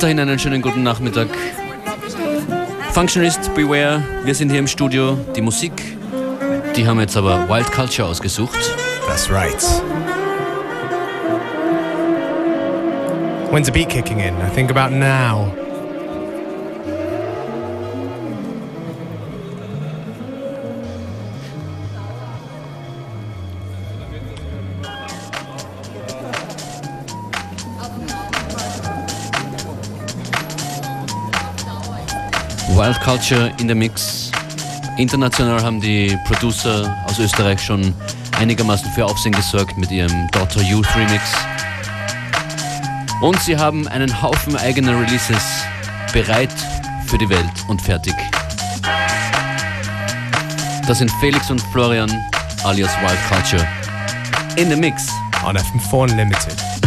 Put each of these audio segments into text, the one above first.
Weiterhin einen schönen guten Nachmittag. Functionist Beware, wir sind hier im Studio. Die Musik, die haben jetzt aber Wild Culture ausgesucht. That's right. When's the beat kicking in? I think about now. Wild Culture in der Mix. International haben die Producer aus Österreich schon einigermaßen für Aufsehen gesorgt mit ihrem Daughter Youth Remix. Und sie haben einen Haufen eigener Releases bereit für die Welt und fertig. Das sind Felix und Florian alias Wild Culture in the Mix on FM4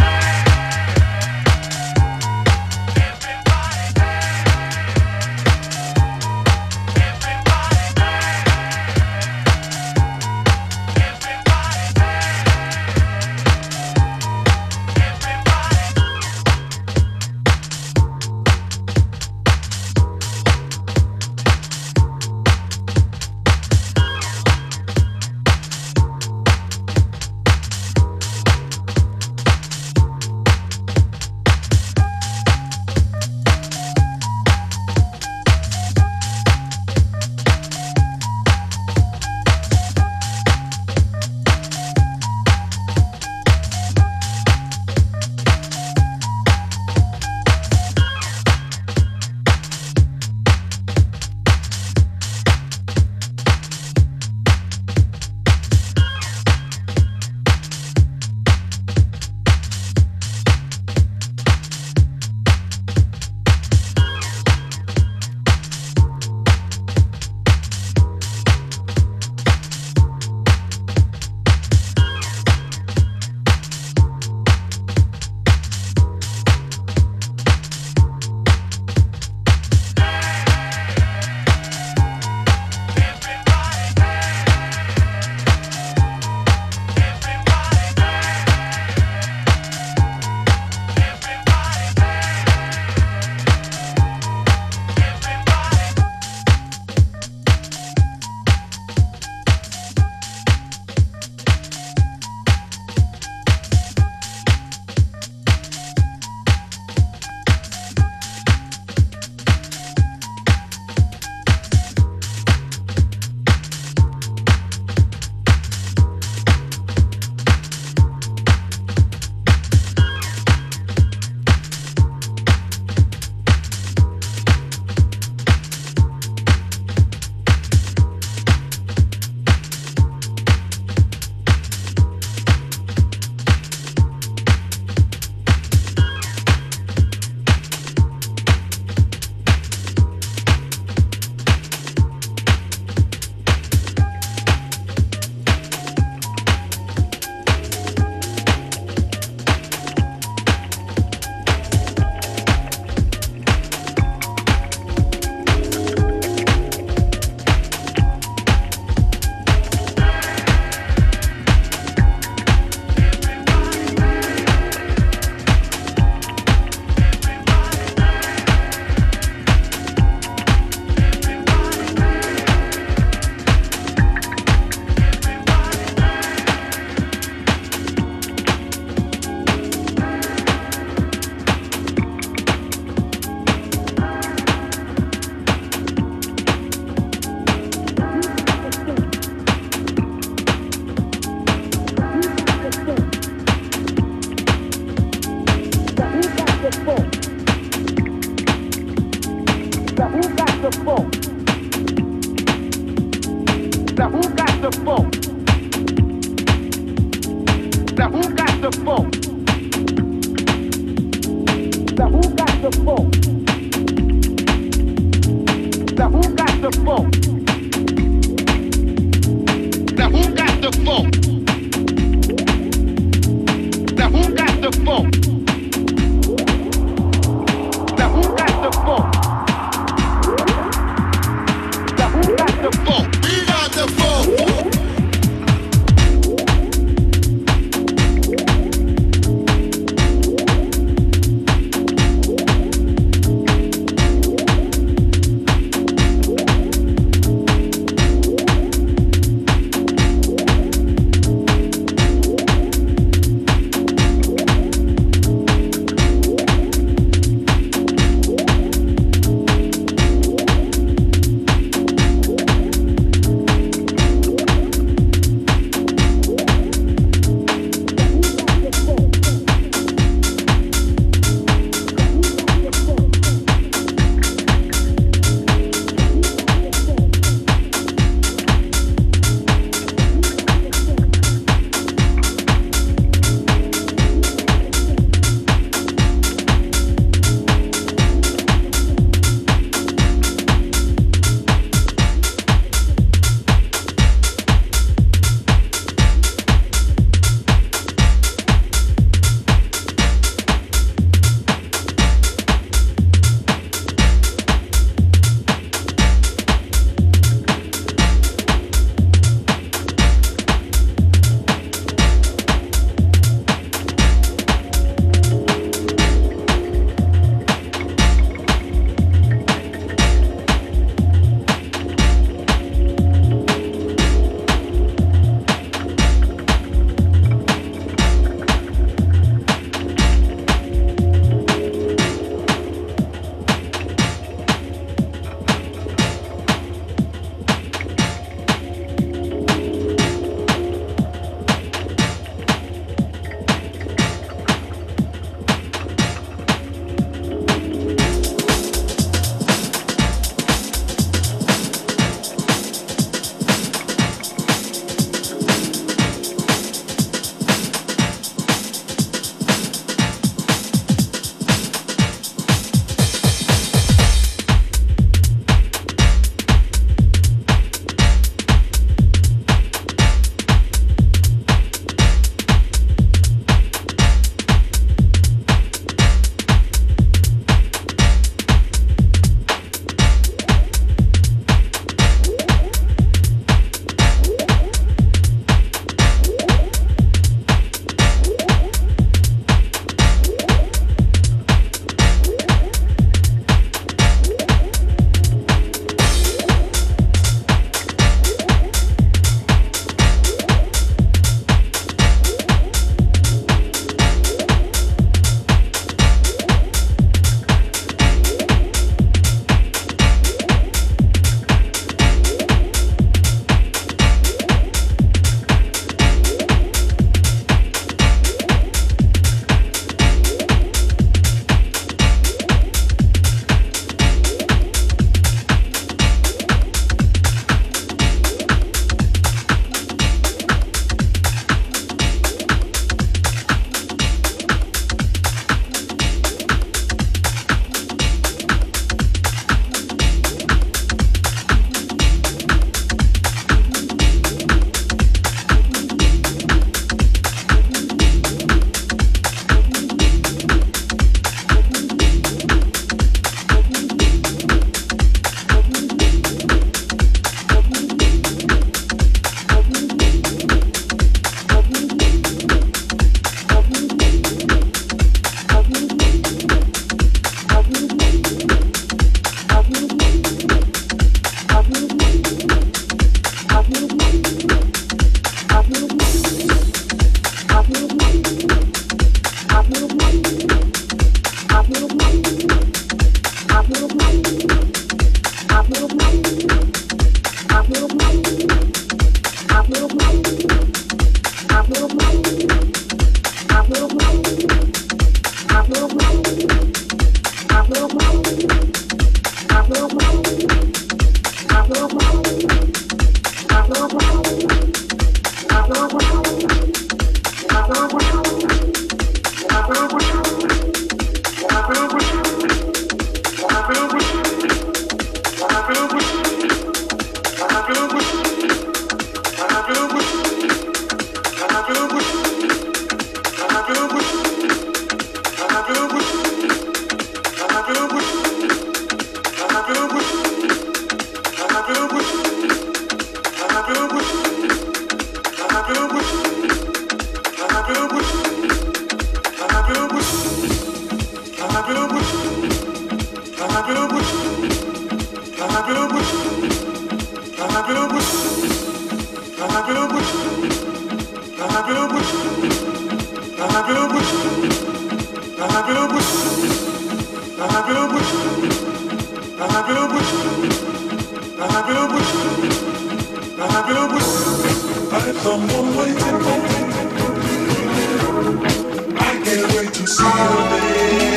I can't wait to see you, baby.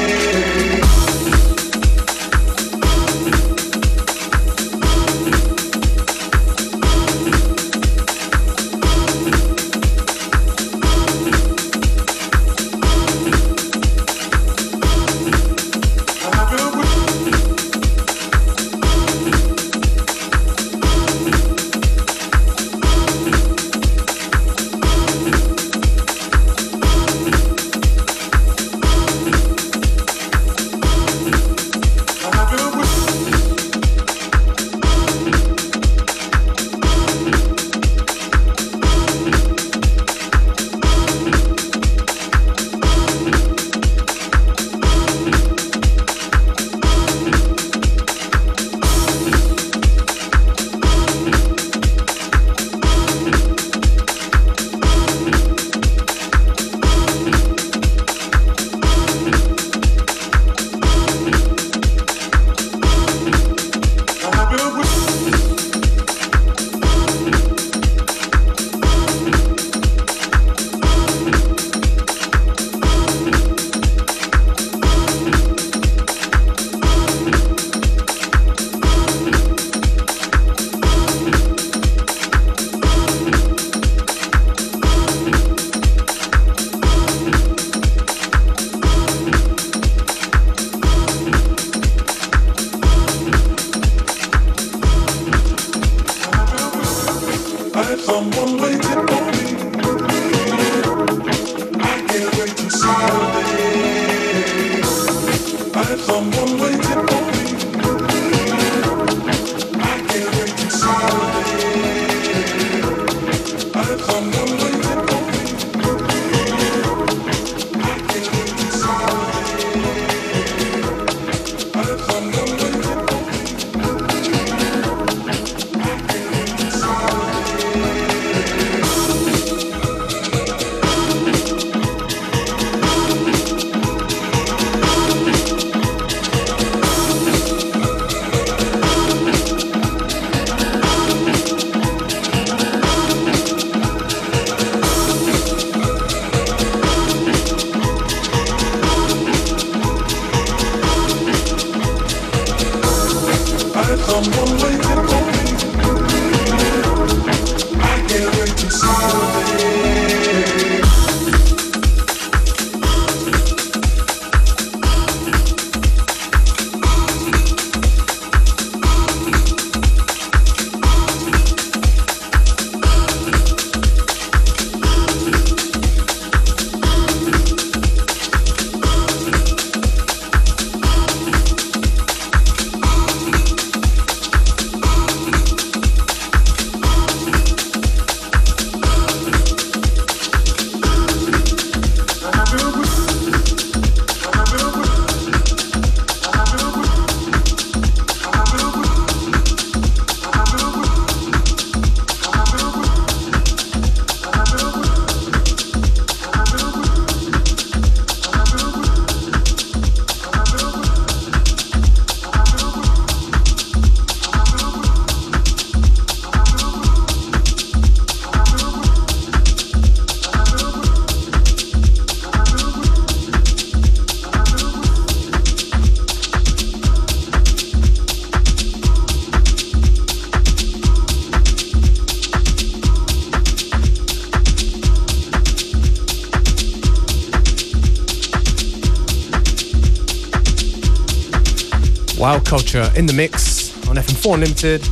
Culture in the mix on FM4 Unlimited.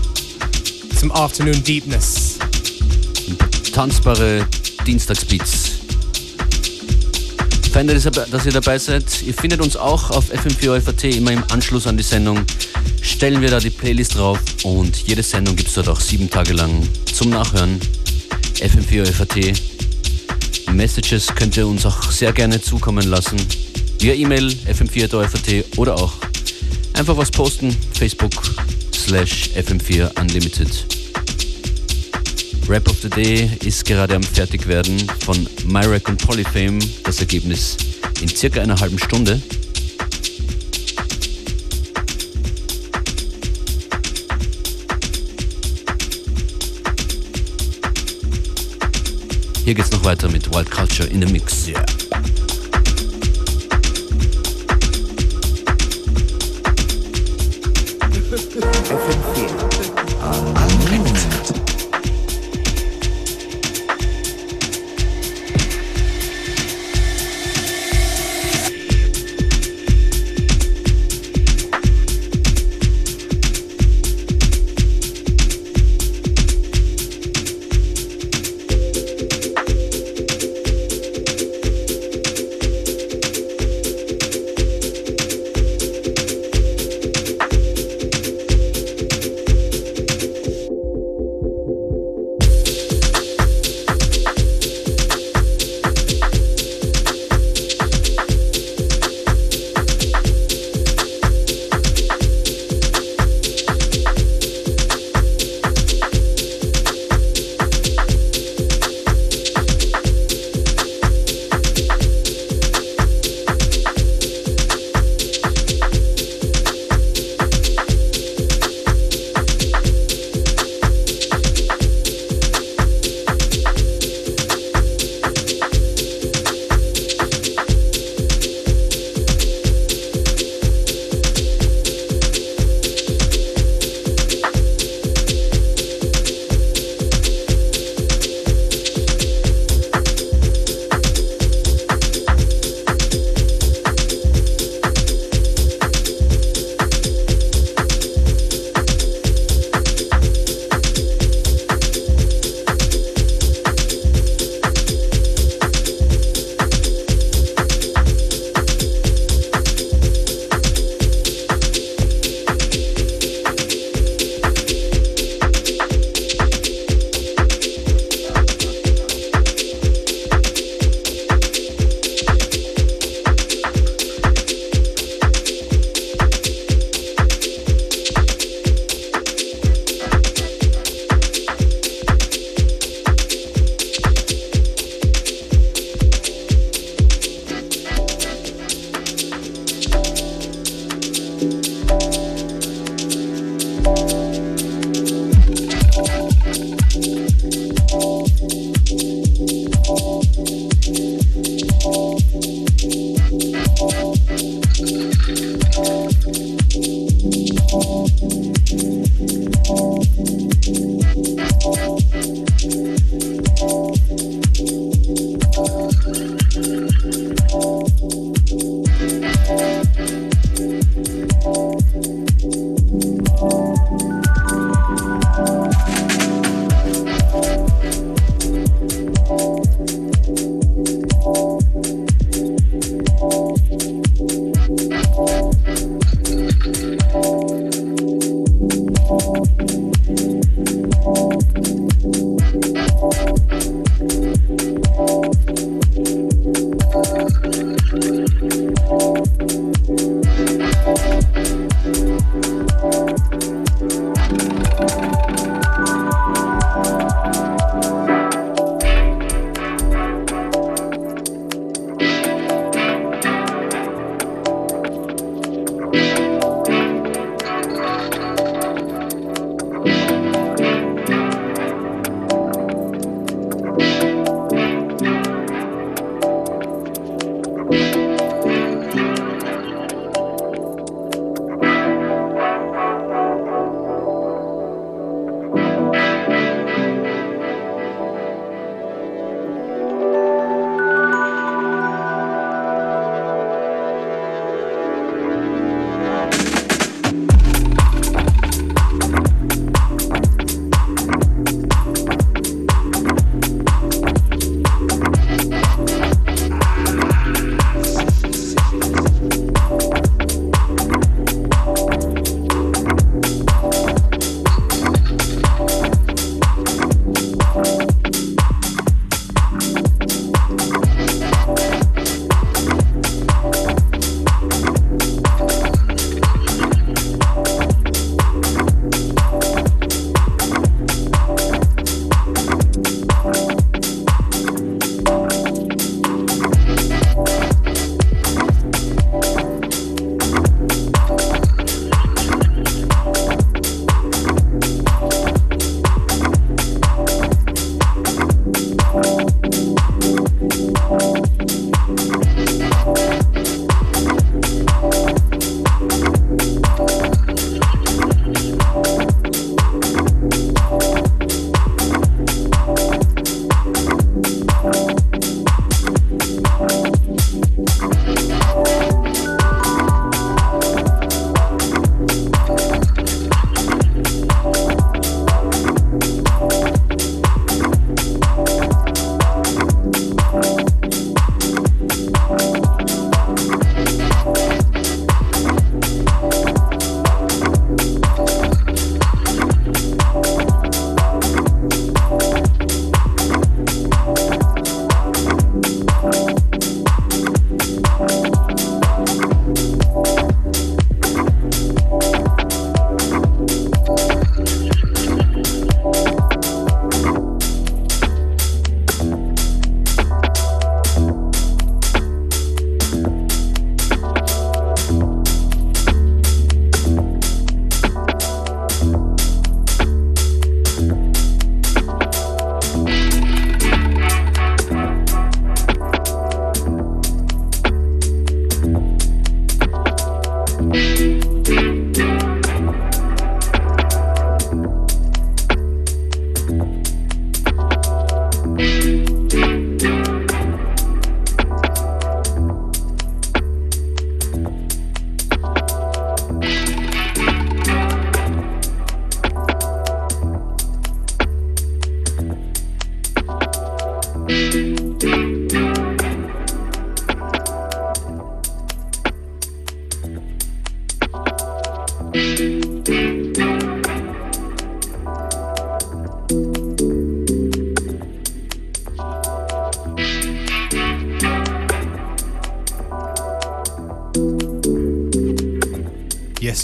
Some afternoon deepness. Tanzbare Dienstagsbeats. Fein, dass ihr dabei seid. Ihr findet uns auch auf FM4 FAT immer im Anschluss an die Sendung. Stellen wir da die Playlist drauf und jede Sendung gibt es dort auch sieben Tage lang zum Nachhören. FM4 FAT. Messages könnt ihr uns auch sehr gerne zukommen lassen. Via E-Mail fm4.at oder auch Einfach was posten, Facebook slash FM4 Unlimited. Rap of the Day ist gerade am Fertigwerden von Myrek und Polyfame. Das Ergebnis in circa einer halben Stunde. Hier geht's noch weiter mit Wild Culture in the Mix. Yeah.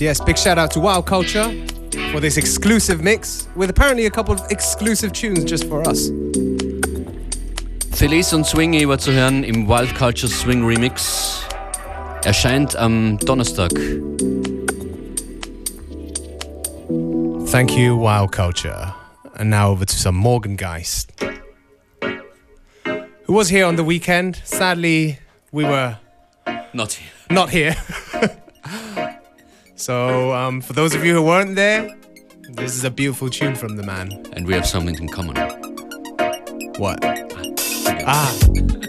Yes, yes. Big shout out to Wild Culture for this exclusive mix with apparently a couple of exclusive tunes just for us. Felice und Swingy war zu hören im Wild Culture Swing Remix. Erscheint am Donnerstag. Thank you, Wild Culture. And now over to some Morgan Geist, who was here on the weekend. Sadly, we were Not here. not here. so, um, for those of you who weren't there, this is a beautiful tune from the man. And we have something in common. What? Ah.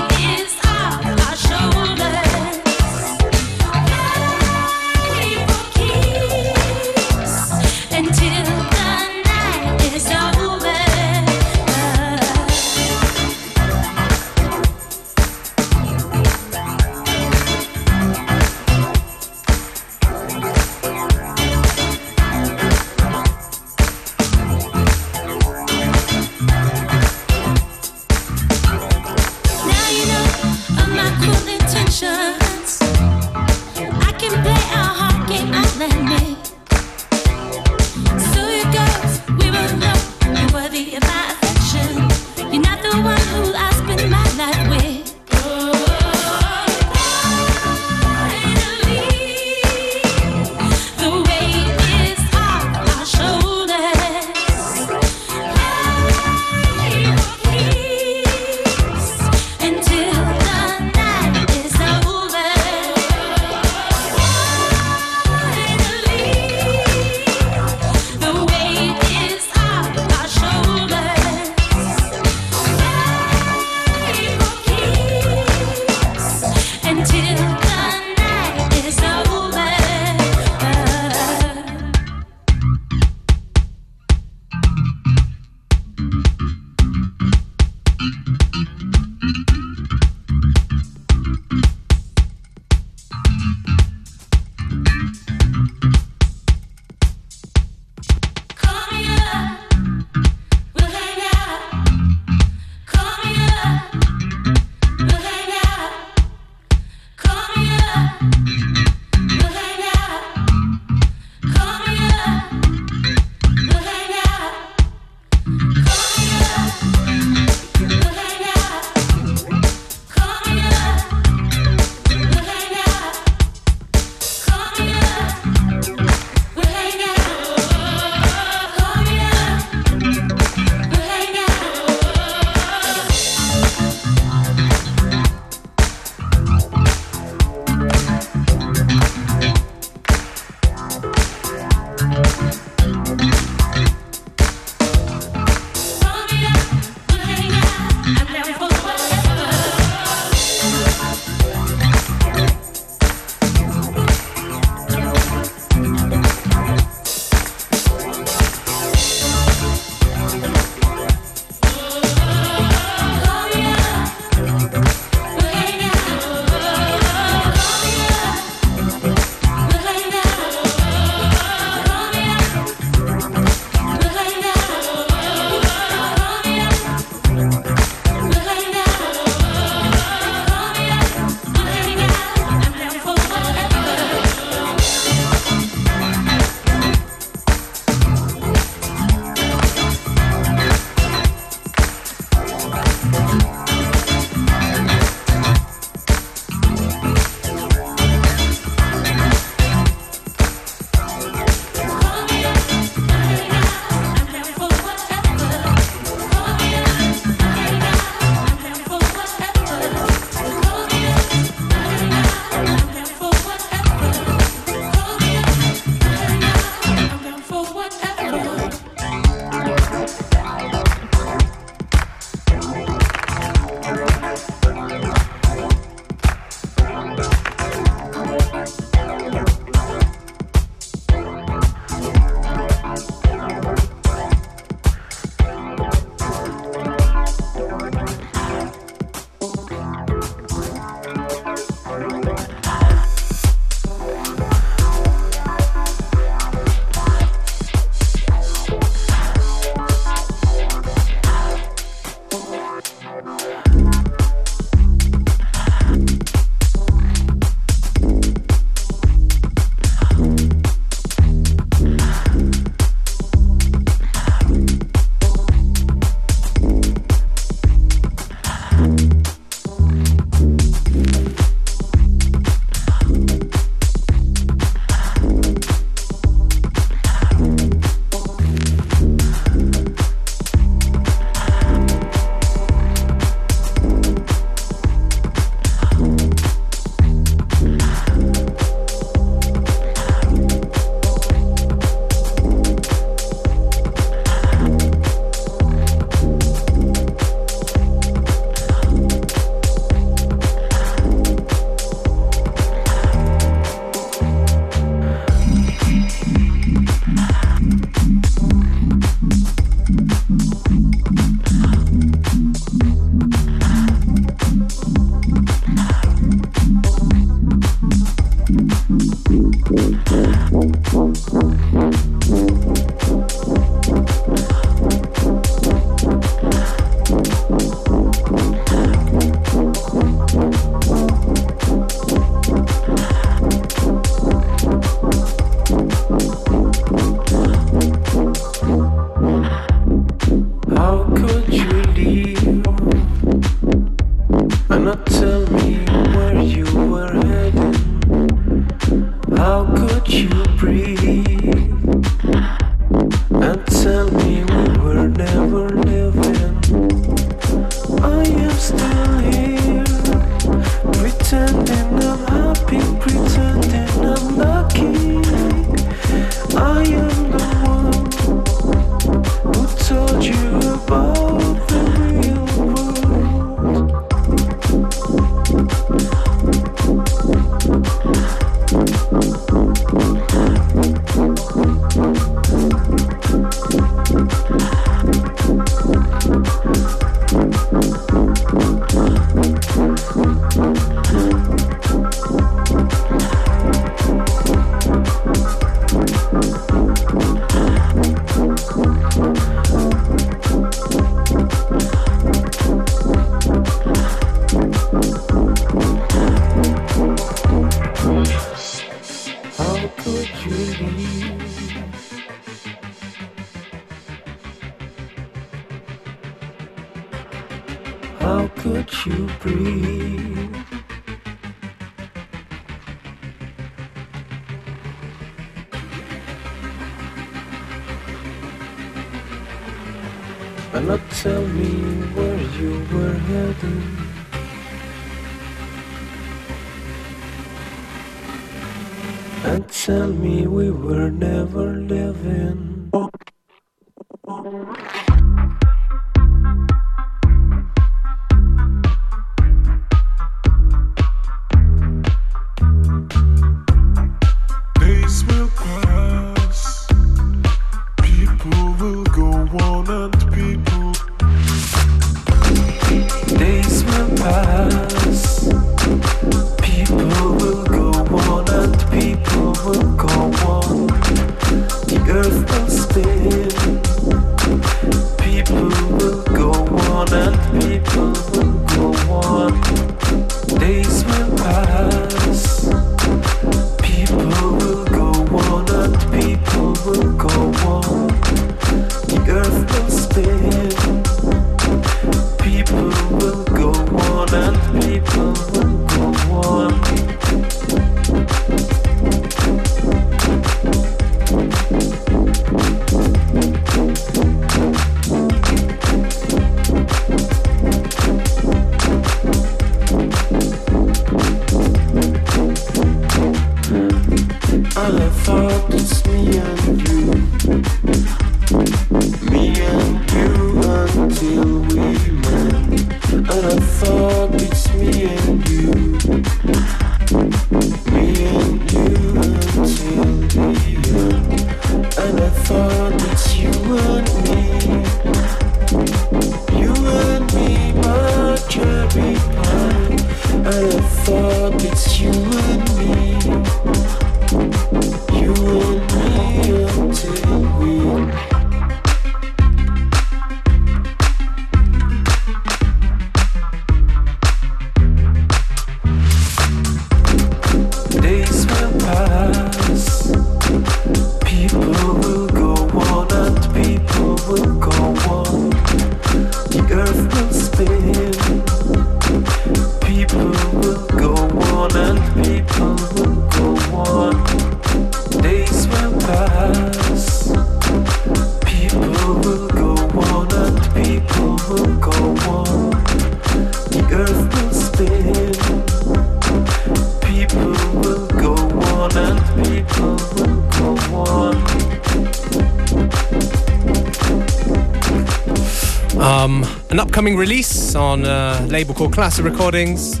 Upcoming release on a label called Classic Recordings.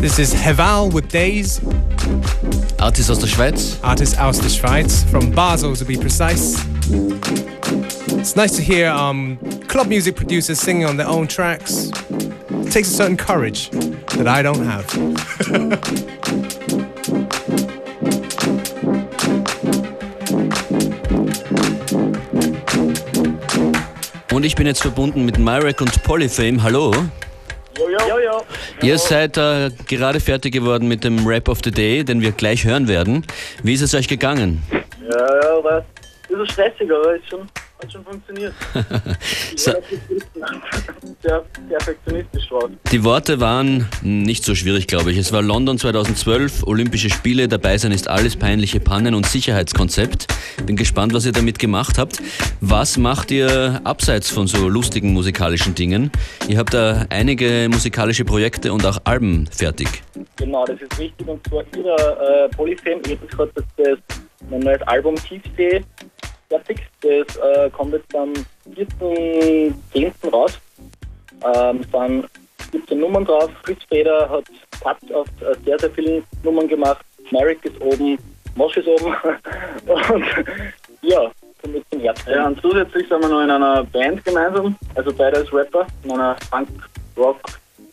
This is Heval with Days, Artist aus der Schweiz. artist aus der Schweiz, from Basel to be precise. It's nice to hear um, club music producers singing on their own tracks. It takes a certain courage that I don't have. Und ich bin jetzt verbunden mit Myrek und Polyfame. Hallo. Ihr seid äh, gerade fertig geworden mit dem Rap of the Day, den wir gleich hören werden. Wie ist es euch gegangen? Ja, ja, war ein bisschen stressig, aber es schon, hat schon funktioniert. So- sehr perfektionistisch drauf. Die Worte waren nicht so schwierig, glaube ich. Es war London 2012, Olympische Spiele, dabei sein ist alles, peinliche Pannen und Sicherheitskonzept. Bin gespannt, was ihr damit gemacht habt. Was macht ihr abseits von so lustigen musikalischen Dingen? Ihr habt da einige musikalische Projekte und auch Alben fertig. Genau, das ist richtig. Und zwar ihrer äh, Edith hat das, das mein neues Album Tiefsee fertig. Das äh, kommt jetzt am 4.10. raus. Ähm, es sind 17 Nummern drauf. Fritz Feder hat Cut auf äh, sehr, sehr vielen Nummern gemacht. Merrick ist oben, Mosch ist oben. und ja, jetzt im Herbst. Ja, und zusätzlich sind wir noch in einer Band gemeinsam. Also beide als Rapper, in einer Punk-Rock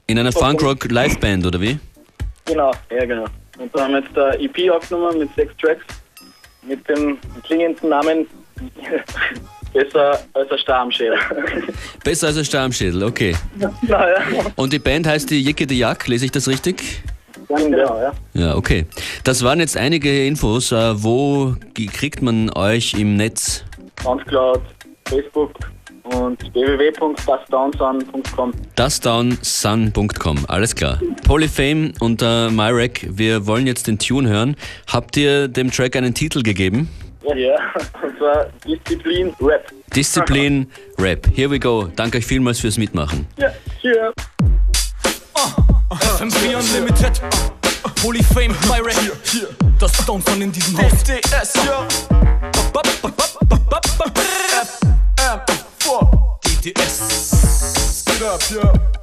In einer Funkrock-Liveband, oder wie? Genau, ja genau. Und da haben wir jetzt der EP aufgenommen mit sechs Tracks mit dem klingenden Namen Besser als ein Stammschädel. Besser als ein Stammschädel, okay. naja. Und die Band heißt die Jicke de Jack, lese ich das richtig? Genau, ja. Ja, okay. Das waren jetzt einige Infos. Äh, Wo kriegt man euch im Netz? Soundcloud, Facebook und www.dasdownsun.com. Dasdownsun.com, alles klar. Polyfame und äh, Myrek, wir wollen jetzt den Tune hören. Habt ihr dem Track einen Titel gegeben? Ja, und zwar Disziplin Rap. Disziplin Rap. Here we go. Danke euch vielmals fürs Mitmachen. Ja, hier. FM4 Unlimited. Polyfame, Myrack. Das Downfall in diesem Haus. DS, ja. DTS. Get up, ja.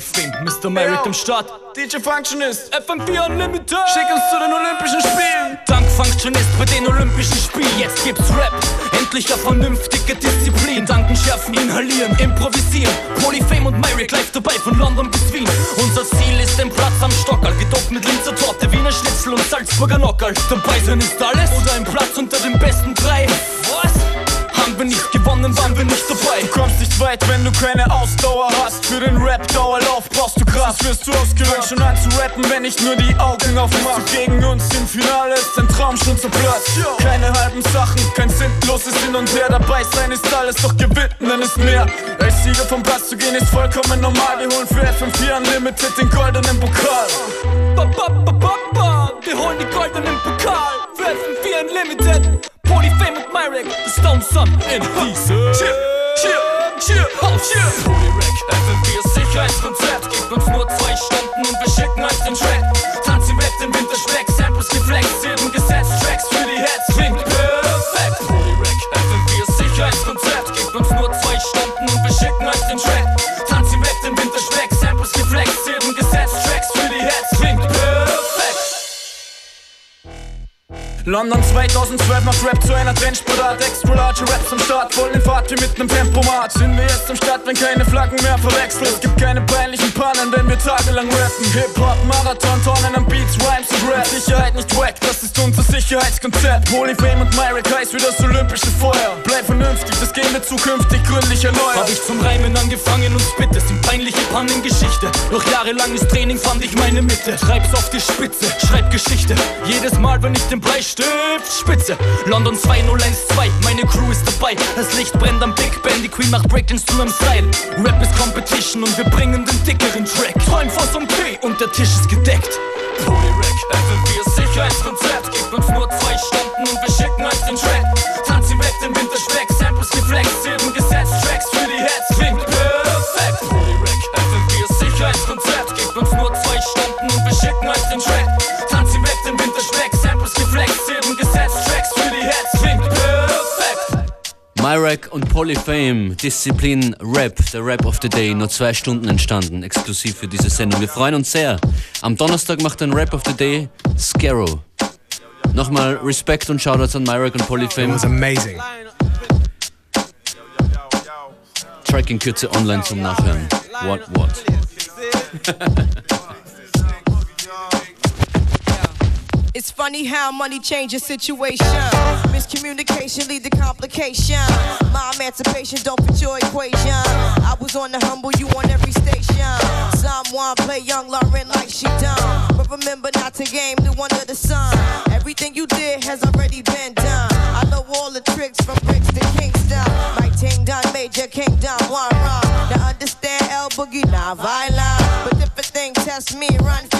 Polyfame, Mr. Myrack im Start. DJ Functionist, FM4 Unlimited. schick uns zu den Olympischen Spielen. Dank Functionist bei den Olympischen Spielen. Jetzt gibt's Rap. Endlich eine vernünftige Disziplin. Gedanken schärfen, inhalieren, improvisieren. Polyfame und Myrick live dabei von London bis Wien. Unser Ziel ist ein Platz am Stockerl. Gedockt mit Linzer Torte, Wiener Schnitzel und Salzburger Nockerl. Dabei sein ist alles. Oder ein Platz unter den besten drei. Was? Haben wir nicht gewonnen, waren wir nicht dabei. Du kommst nicht weit, wenn du keine Ausdauer hast. Für den Rap-Dauerlauf brauchst du Kraft. Wirst du ausgelöscht schon an zu rappen, wenn ich nur die Augen aufmach. Gegen uns im Finale ist dein Traum schon zerplatzt. Keine halben Sachen, kein sinnloses Hin und Her. Dabei sein ist alles, doch gewinnen ist mehr. Als Sieger vom Platz zu gehen ist vollkommen normal. Wir holen für FM4 Unlimited den goldenen Pokal. Ba, ba, ba, ba, ba. Wir holen die goldenen Pokal für FM4 Unlimited. Polyfame und Myrick, the Stone Sun in diese. Cheer, cheer, cheer, cheer. Polyrack, London 2012 macht Rap zu einer Trendsportart. Extra large Raps am Start, voll in Fahrt wie mit nem Tempomat. Sind wir jetzt am Start, wenn keine Flaggen mehr verwechseln. Es gibt keine peinlichen Pannen, wenn wir tagelang rappen. Hip-Hop, Marathon, Tonnen an Beats, Rhymes und Rap. Sicherheit nicht wack, das ist unser Sicherheitskonzept. Polyfame und Myrick heißt wie das olympische Feuer. Bleib vernünftig, das gehen wir zukünftig gründlich erneuern. Hab ich zum Reimen angefangen und spit, es sind peinliche Pannen Geschichte. Doch jahrelanges Training fand ich meine Mitte. Schreib's auf die Spitze, schreib Geschichte. Jedes Mal, wenn ich den Bleistift spitze. London 2012, meine Crew ist dabei. Das Licht brennt am Big Ben, die Queen macht Breakdance zu einem Style. Rap ist Competition und wir bringen den dickeren Track. Träum vor zum P und der Tisch ist gedeckt. Polyrack, FM4 Sicherheitskonzept. Gibt uns nur zwei Stunden und wir schicken euch den Track. Tanz im Web, den Winterspeck, Samples geflext, Silben gesetzt, Tracks für die Heads, klingt perfekt. Polyrack, FM4 Sicherheitskonzept. Gibt uns nur zwei Stunden und wir schicken euch den Track. Myrack und Polyfame, Disziplin Rap, der Rap of the Day, nur zwei Stunden entstanden, exklusiv für diese Sendung. Wir freuen uns sehr. Am Donnerstag macht den Rap of the Day Scarrow. Nochmal Respekt und Shoutouts an Myrack und It Polyfame. was amazing. Track in Kürze online zum Nachhören. What, what? It's funny how money changes situation. Miscommunication lead to complication. My emancipation don't fit your equation. I was on the humble, you on every station. Someone play young Lauren like she done. But remember not to game the one of the sun. Everything you did has already been done. I know all the tricks from bricks to Kingston. My ting done, major kingdom, one wrong. Now understand El Boogie, not violent. But if a thing test me, run for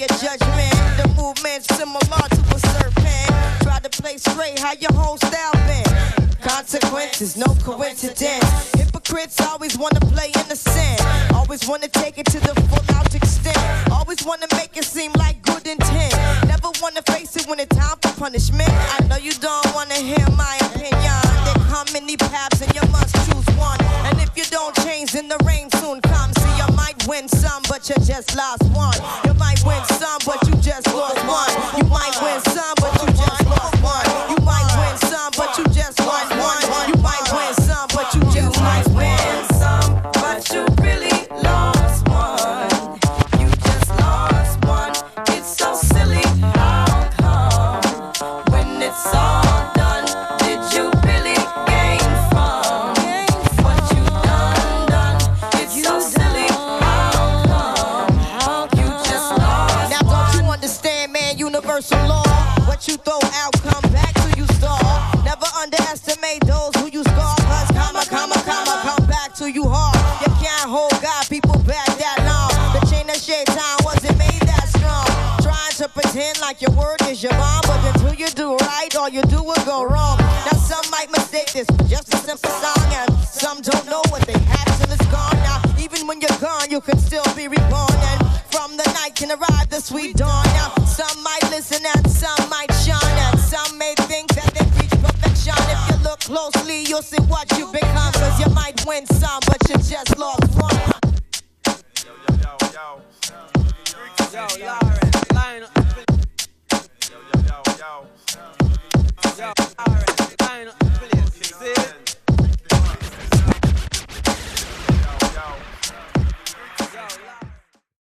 A judgment. The movement's similar to a serpent. Try to play straight, how your whole style been. Consequences, no coincidence. Hypocrites always wanna play innocent. Always wanna take it to the full out extent. Always wanna make it seem like good intent. Never wanna face it when it's time for punishment. I know you don't wanna hear my opinion. How many paths and you must choose one. And if you don't change, then the rain soon comes. See, you might win some, but you just lost one. Just